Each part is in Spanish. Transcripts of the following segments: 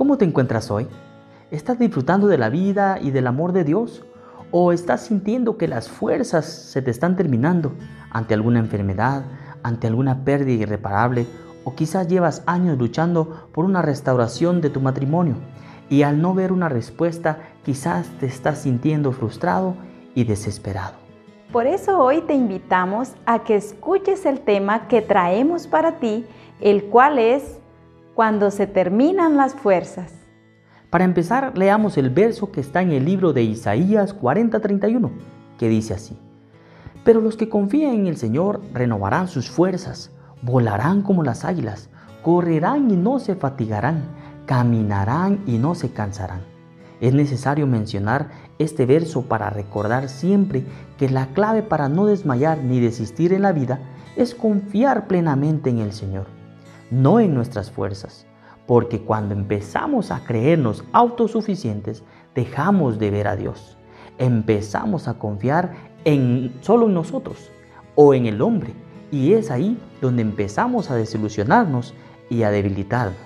¿Cómo te encuentras hoy? ¿Estás disfrutando de la vida y del amor de Dios? ¿O estás sintiendo que las fuerzas se te están terminando ante alguna enfermedad, ante alguna pérdida irreparable? ¿O quizás llevas años luchando por una restauración de tu matrimonio y al no ver una respuesta quizás te estás sintiendo frustrado y desesperado? Por eso hoy te invitamos a que escuches el tema que traemos para ti, el cual es cuando se terminan las fuerzas. Para empezar, leamos el verso que está en el libro de Isaías 40:31, que dice así, Pero los que confían en el Señor renovarán sus fuerzas, volarán como las águilas, correrán y no se fatigarán, caminarán y no se cansarán. Es necesario mencionar este verso para recordar siempre que la clave para no desmayar ni desistir en la vida es confiar plenamente en el Señor no en nuestras fuerzas, porque cuando empezamos a creernos autosuficientes, dejamos de ver a Dios. Empezamos a confiar en solo en nosotros o en el hombre, y es ahí donde empezamos a desilusionarnos y a debilitarnos.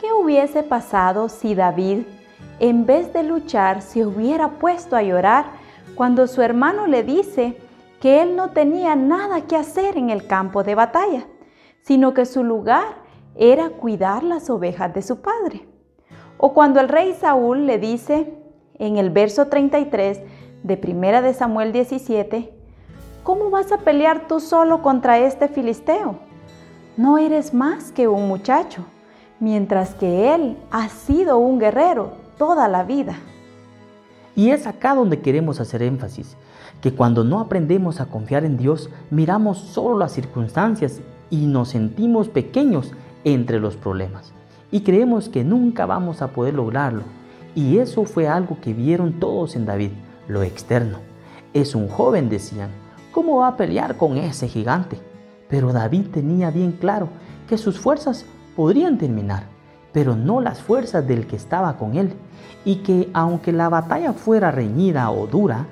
¿Qué hubiese pasado si David, en vez de luchar, se hubiera puesto a llorar cuando su hermano le dice que él no tenía nada que hacer en el campo de batalla? Sino que su lugar era cuidar las ovejas de su padre. O cuando el rey Saúl le dice en el verso 33 de Primera de Samuel 17, ¿cómo vas a pelear tú solo contra este filisteo? No eres más que un muchacho, mientras que él ha sido un guerrero toda la vida. Y es acá donde queremos hacer énfasis, que cuando no aprendemos a confiar en Dios, miramos solo las circunstancias y nos sentimos pequeños entre los problemas y creemos que nunca vamos a poder lograrlo. Y eso fue algo que vieron todos en David, lo externo. Es un joven, decían, ¿cómo va a pelear con ese gigante? Pero David tenía bien claro que sus fuerzas podrían terminar, pero no las fuerzas del que estaba con él, y que aunque la batalla fuera reñida o dura,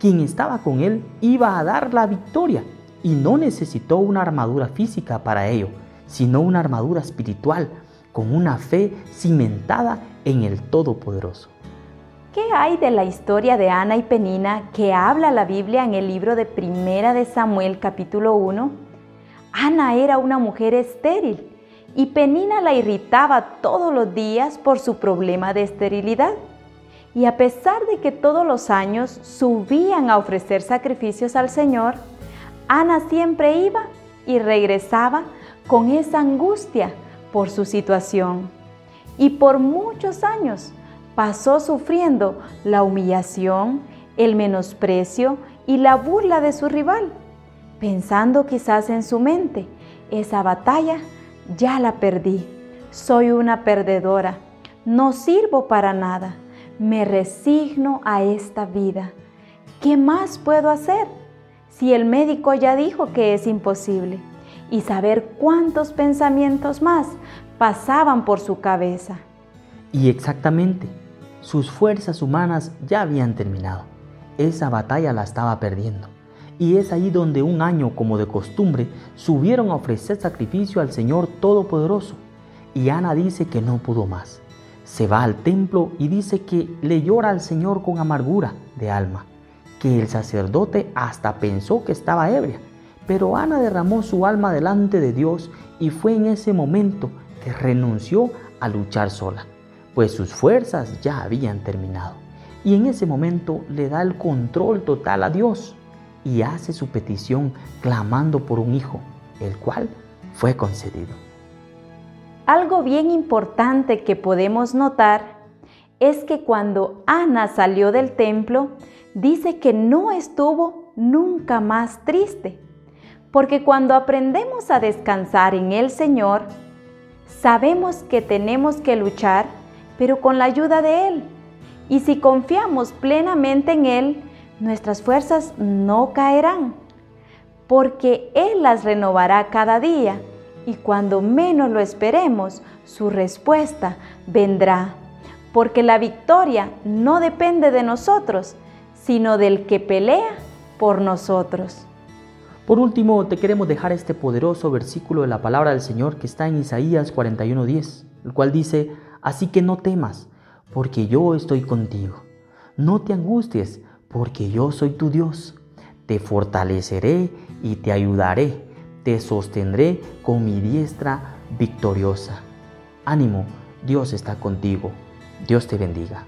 quien estaba con él iba a dar la victoria y no necesitó una armadura física para ello, sino una armadura espiritual con una fe cimentada en el Todopoderoso. ¿Qué hay de la historia de Ana y Penina que habla la Biblia en el libro de Primera de Samuel capítulo 1? Ana era una mujer estéril y Penina la irritaba todos los días por su problema de esterilidad. Y a pesar de que todos los años subían a ofrecer sacrificios al Señor, Ana siempre iba y regresaba con esa angustia por su situación. Y por muchos años pasó sufriendo la humillación, el menosprecio y la burla de su rival, pensando quizás en su mente, esa batalla ya la perdí, soy una perdedora, no sirvo para nada, me resigno a esta vida. ¿Qué más puedo hacer? Si el médico ya dijo que es imposible? Y saber cuántos pensamientos más pasaban por su cabeza. Y exactamente, sus fuerzas humanas ya habían terminado. Esa batalla la estaba perdiendo. Y es ahí donde un año, como de costumbre, subieron a ofrecer sacrificio al Señor Todopoderoso. Y Ana dice que no pudo más. Se va al templo y dice que le llora al Señor con amargura de alma que el sacerdote hasta pensó que estaba ebria. Pero Ana derramó su alma delante de Dios y fue en ese momento que renunció a luchar sola, pues sus fuerzas ya habían terminado. Y en ese momento le da el control total a Dios y hace su petición clamando por un hijo, el cual fue concedido. Algo bien importante que podemos notar es que cuando Ana salió del templo, dice que no estuvo nunca más triste, porque cuando aprendemos a descansar en el Señor, sabemos que tenemos que luchar, pero con la ayuda de Él. Y si confiamos plenamente en Él, nuestras fuerzas no caerán, porque Él las renovará cada día y cuando menos lo esperemos, su respuesta vendrá, porque la victoria no depende de nosotros, sino del que pelea por nosotros. Por último, te queremos dejar este poderoso versículo de la palabra del Señor que está en Isaías 41:10, el cual dice, Así que no temas, porque yo estoy contigo. No te angusties, porque yo soy tu Dios. Te fortaleceré y te ayudaré. Te sostendré con mi diestra victoriosa. Ánimo, Dios está contigo. Dios te bendiga.